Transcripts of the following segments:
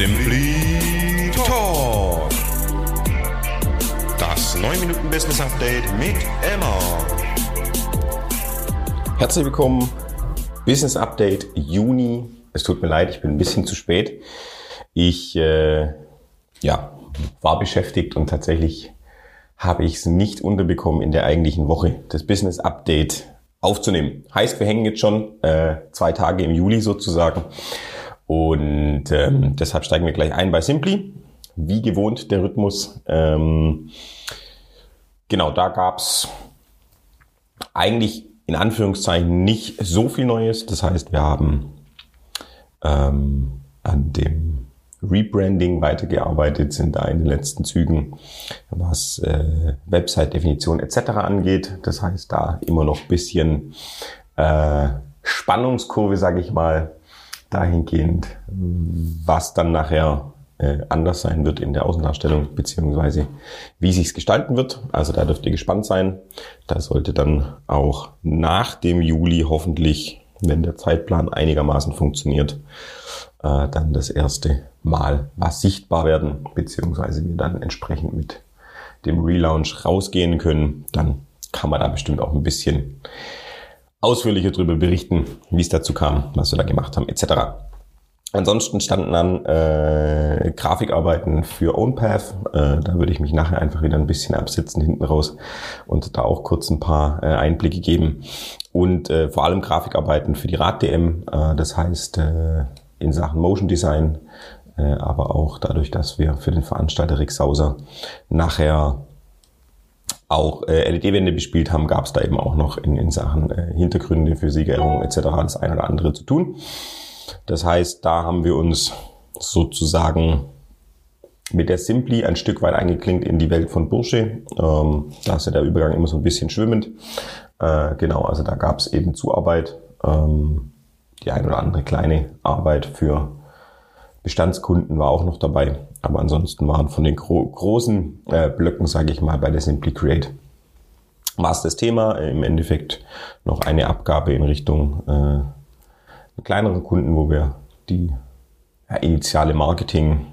Simply Talk. Das 9 Minuten Business Update mit Emma. Herzlich willkommen. Business Update Juni. Es tut mir leid, ich bin ein bisschen zu spät. Ich äh, ja, war beschäftigt und tatsächlich habe ich es nicht unterbekommen, in der eigentlichen Woche das Business Update aufzunehmen. Heißt, wir hängen jetzt schon äh, zwei Tage im Juli sozusagen. Und ähm, deshalb steigen wir gleich ein bei Simply. Wie gewohnt der Rhythmus. Ähm, genau, da gab's eigentlich in Anführungszeichen nicht so viel Neues. Das heißt, wir haben ähm, an dem Rebranding weitergearbeitet, sind da in den letzten Zügen, was äh, Website-Definition etc. angeht. Das heißt, da immer noch bisschen äh, Spannungskurve, sage ich mal, dahingehend, was dann nachher äh, anders sein wird in der Außendarstellung, beziehungsweise wie sich's gestalten wird. Also da dürft ihr gespannt sein. Da sollte dann auch nach dem Juli hoffentlich, wenn der Zeitplan einigermaßen funktioniert, äh, dann das erste Mal was sichtbar werden, beziehungsweise wir dann entsprechend mit dem Relaunch rausgehen können. Dann kann man da bestimmt auch ein bisschen ausführlicher darüber berichten, wie es dazu kam, was wir da gemacht haben, etc. Ansonsten standen an äh, Grafikarbeiten für OwnPath. Äh, da würde ich mich nachher einfach wieder ein bisschen absitzen hinten raus und da auch kurz ein paar äh, Einblicke geben. Und äh, vor allem Grafikarbeiten für die Rad-DM. Äh, das heißt, äh, in Sachen Motion Design, äh, aber auch dadurch, dass wir für den Veranstalter Rick Sauser nachher auch äh, LED-Wände bespielt haben, gab es da eben auch noch in, in Sachen äh, Hintergründe für Siegerehrung etc. das eine oder andere zu tun. Das heißt, da haben wir uns sozusagen mit der Simply ein Stück weit eingeklinkt in die Welt von Bursche. Ähm, da ist ja der Übergang immer so ein bisschen schwimmend. Äh, genau, also da gab es eben Zuarbeit. Ähm, die ein oder andere kleine Arbeit für Bestandskunden war auch noch dabei. Aber ansonsten waren von den gro großen äh, Blöcken, sage ich mal, bei der Simply Create war es das Thema. Im Endeffekt noch eine Abgabe in Richtung äh, kleineren Kunden, wo wir die ja, initiale Marketing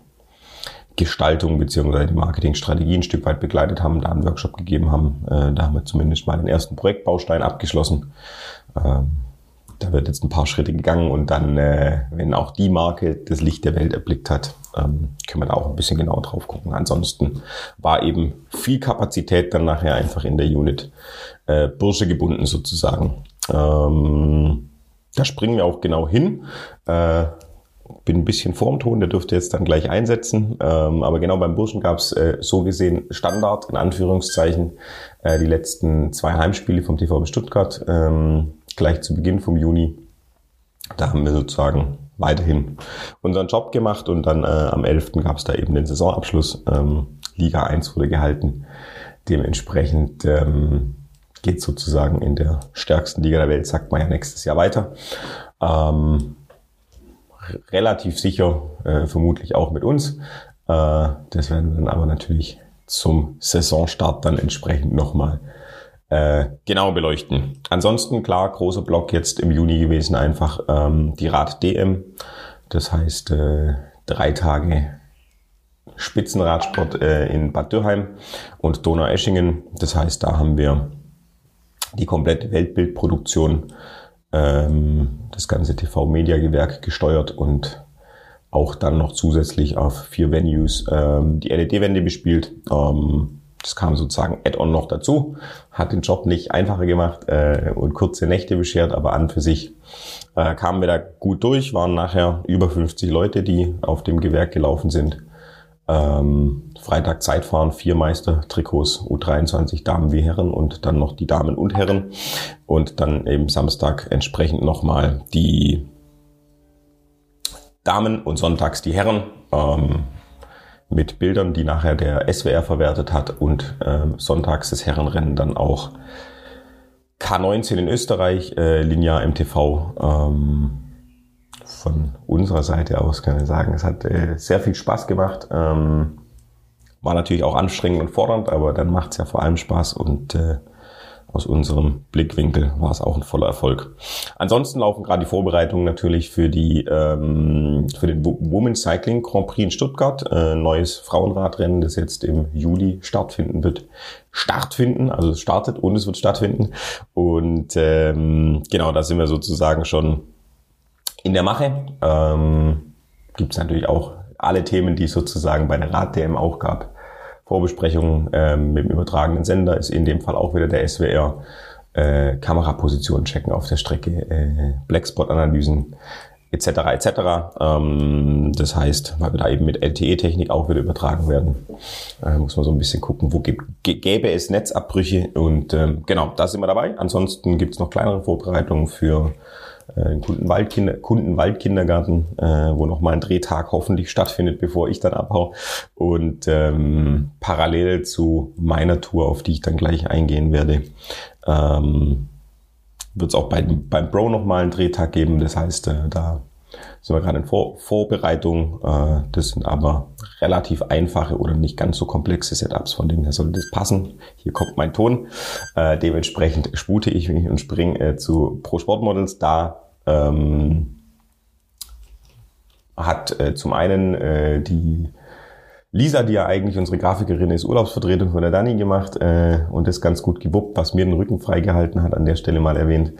Gestaltung beziehungsweise die Marketingstrategie ein Stück weit begleitet haben, da einen Workshop gegeben haben. Äh, da haben wir zumindest mal den ersten Projektbaustein abgeschlossen. Ähm, da wird jetzt ein paar Schritte gegangen und dann, äh, wenn auch die Marke das Licht der Welt erblickt hat, ähm, können wir da auch ein bisschen genauer drauf gucken. Ansonsten war eben viel Kapazität dann nachher einfach in der Unit äh, Bursche gebunden sozusagen. Ähm, da springen wir auch genau hin. Äh, bin ein bisschen vorm Ton, der dürfte jetzt dann gleich einsetzen. Ähm, aber genau beim Burschen gab es äh, so gesehen Standard, in Anführungszeichen, äh, die letzten zwei Heimspiele vom TVB Stuttgart. Ähm, gleich zu Beginn vom Juni. Da haben wir sozusagen weiterhin unseren Job gemacht und dann äh, am 11. gab es da eben den Saisonabschluss. Ähm, Liga 1 wurde gehalten. Dementsprechend ähm, geht sozusagen in der stärksten Liga der Welt, sagt man ja nächstes Jahr weiter. Ähm, relativ sicher, äh, vermutlich auch mit uns. Äh, das werden wir dann aber natürlich zum Saisonstart dann entsprechend nochmal äh, genau beleuchten. Ansonsten klar, großer Block jetzt im Juni gewesen, einfach ähm, die Rad DM. Das heißt äh, drei Tage Spitzenradsport äh, in Bad Dürheim und Donaueschingen. Das heißt, da haben wir die komplette Weltbildproduktion, ähm, das ganze TV-Media-Gewerk gesteuert und auch dann noch zusätzlich auf vier Venues ähm, die LED-Wände bespielt. Ähm, das kam sozusagen Add-on noch dazu, hat den Job nicht einfacher gemacht äh, und kurze Nächte beschert, aber an für sich äh, kamen wir da gut durch, waren nachher über 50 Leute, die auf dem Gewerk gelaufen sind. Ähm, Freitag Zeitfahren, vier Meistertrikots, U23 Damen wie Herren und dann noch die Damen und Herren. Und dann eben Samstag entsprechend nochmal die Damen und sonntags die Herren. Ähm, mit Bildern, die nachher der SWR verwertet hat und ähm, sonntags das Herrenrennen dann auch K19 in Österreich, äh, Linear MTV. Ähm, von unserer Seite aus kann ich sagen, es hat äh, sehr viel Spaß gemacht. Ähm, war natürlich auch anstrengend und fordernd, aber dann macht es ja vor allem Spaß und äh, aus unserem Blickwinkel war es auch ein voller Erfolg. Ansonsten laufen gerade die Vorbereitungen natürlich für die ähm, für den Women's Cycling Grand Prix in Stuttgart, äh, neues Frauenradrennen, das jetzt im Juli stattfinden wird. Startfinden, also es startet und es wird stattfinden. Und ähm, genau, da sind wir sozusagen schon in der Mache. Ähm, Gibt es natürlich auch alle Themen, die es sozusagen bei der Rad-DM auch gab. Vorbesprechungen ähm, mit dem übertragenen Sender ist in dem Fall auch wieder der SWR. Äh, Kamerapositionen checken auf der Strecke, äh, Blackspot-Analysen etc. etc. Ähm, das heißt, weil wir da eben mit LTE-Technik auch wieder übertragen werden, äh, muss man so ein bisschen gucken, wo gäbe es Netzabbrüche und ähm, genau, da sind wir dabei. Ansonsten gibt es noch kleinere Vorbereitungen für äh, Kundenwaldkinder, Kundenwaldkindergarten, äh, wo nochmal ein Drehtag hoffentlich stattfindet, bevor ich dann abhau. Und ähm, parallel zu meiner Tour, auf die ich dann gleich eingehen werde, ähm, wird es auch bei, beim Bro nochmal einen Drehtag geben. Das heißt, äh, da sind wir gerade in Vor Vorbereitung. Äh, das sind aber relativ einfache oder nicht ganz so komplexe Setups, von denen her sollte das passen. Hier kommt mein Ton. Äh, dementsprechend spute ich mich und springe äh, zu Pro Sport Models. Da ähm, hat äh, zum einen äh, die Lisa, die ja eigentlich unsere Grafikerin ist, Urlaubsvertretung von der Dani gemacht äh, und das ganz gut gewuppt, was mir den Rücken freigehalten hat, an der Stelle mal erwähnt.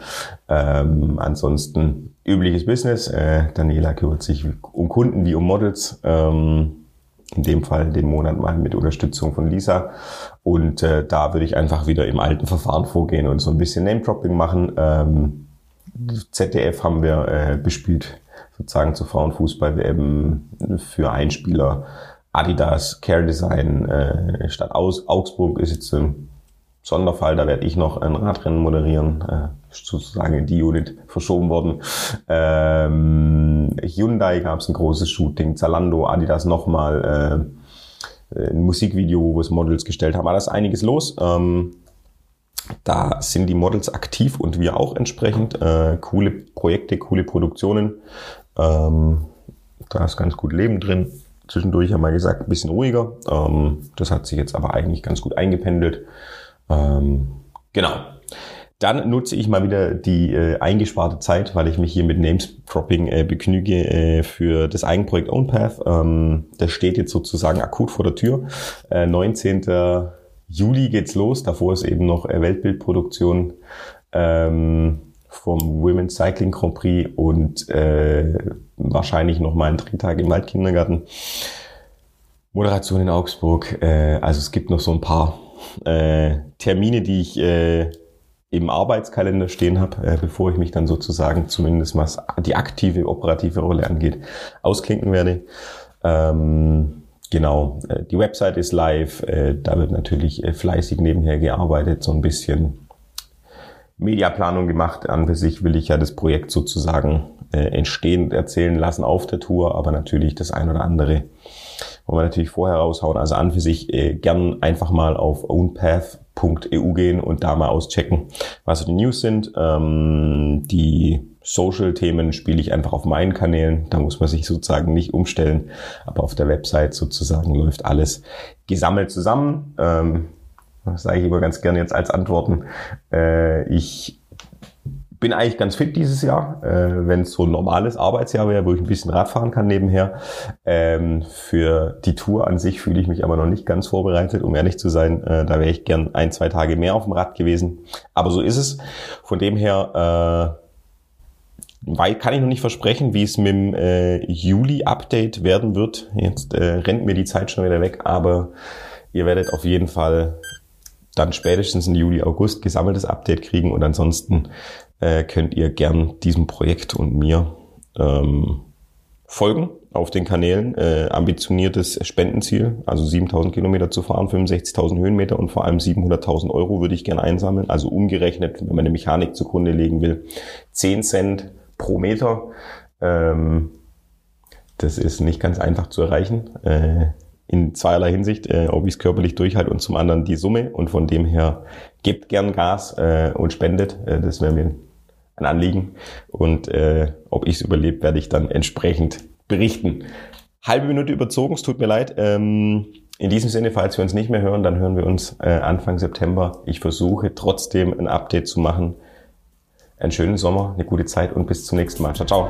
Ähm, ansonsten übliches Business. Äh, Daniela kümmert sich um Kunden wie um Models. Ähm, in dem Fall den Monat mal mit Unterstützung von Lisa. Und äh, da würde ich einfach wieder im alten Verfahren vorgehen und so ein bisschen Name-Dropping machen. Ähm, ZDF haben wir äh, bespielt, sozusagen zur Frauenfußball-WM für Einspieler. Adidas, Care Design, äh, Stadt Aus, Augsburg ist jetzt ein Sonderfall, da werde ich noch ein Radrennen moderieren, äh, sozusagen die Unit verschoben worden. Ähm, Hyundai gab es ein großes Shooting, Zalando, Adidas nochmal, äh, ein Musikvideo, wo es Models gestellt haben, war das einiges los. Ähm, da sind die Models aktiv und wir auch entsprechend. Äh, coole Projekte, coole Produktionen. Ähm, da ist ganz gut Leben drin. Zwischendurch haben wir gesagt, ein bisschen ruhiger. Ähm, das hat sich jetzt aber eigentlich ganz gut eingependelt. Ähm, genau. Dann nutze ich mal wieder die äh, eingesparte Zeit, weil ich mich hier mit Names-Dropping äh, begnüge äh, für das Eigenprojekt OwnPath. Ähm, das steht jetzt sozusagen akut vor der Tür. Äh, 19. Juli geht's los. Davor ist eben noch äh, Weltbildproduktion ähm, vom Women's Cycling Grand Prix und äh, wahrscheinlich noch mal ein Drehtag im Waldkindergarten. Moderation in Augsburg. Äh, also es gibt noch so ein paar äh, Termine, die ich äh, im Arbeitskalender stehen habe, äh, bevor ich mich dann sozusagen zumindest was die aktive operative Rolle angeht, ausklinken werde. Ähm, genau, äh, die Website ist live, äh, da wird natürlich äh, fleißig nebenher gearbeitet, so ein bisschen Mediaplanung gemacht. An für sich will ich ja das Projekt sozusagen entstehen erzählen lassen auf der Tour, aber natürlich das ein oder andere wollen wir natürlich vorher raushauen. Also an für sich gern einfach mal auf ownpath.eu gehen und da mal auschecken, was die News sind. Ähm, die Social-Themen spiele ich einfach auf meinen Kanälen. Da muss man sich sozusagen nicht umstellen. Aber auf der Website sozusagen läuft alles gesammelt zusammen. Ähm, das sage ich immer ganz gerne jetzt als Antworten. Äh, ich bin eigentlich ganz fit dieses Jahr, äh, wenn es so ein normales Arbeitsjahr wäre, wo ich ein bisschen Radfahren kann nebenher. Ähm, für die Tour an sich fühle ich mich aber noch nicht ganz vorbereitet, um ehrlich zu sein. Äh, da wäre ich gern ein, zwei Tage mehr auf dem Rad gewesen. Aber so ist es. Von dem her äh, weil kann ich noch nicht versprechen, wie es mit dem äh, Juli-Update werden wird. Jetzt äh, rennt mir die Zeit schon wieder weg, aber ihr werdet auf jeden Fall dann spätestens im Juli, August gesammeltes Update kriegen und ansonsten äh, könnt ihr gern diesem Projekt und mir ähm, folgen auf den Kanälen. Äh, ambitioniertes Spendenziel, also 7000 Kilometer zu fahren, 65.000 Höhenmeter und vor allem 700.000 Euro würde ich gern einsammeln. Also umgerechnet, wenn man eine Mechanik zugrunde legen will, 10 Cent pro Meter. Ähm, das ist nicht ganz einfach zu erreichen. Äh, in zweierlei Hinsicht, äh, ob ich es körperlich durchhalte und zum anderen die Summe. Und von dem her gebt gern Gas äh, und spendet. Äh, das wäre mir ein Anliegen. Und äh, ob ich es überlebe, werde ich dann entsprechend berichten. Halbe Minute überzogen, es tut mir leid. Ähm, in diesem Sinne, falls wir uns nicht mehr hören, dann hören wir uns äh, Anfang September. Ich versuche trotzdem ein Update zu machen. Einen schönen Sommer, eine gute Zeit und bis zum nächsten Mal. Ciao, ciao.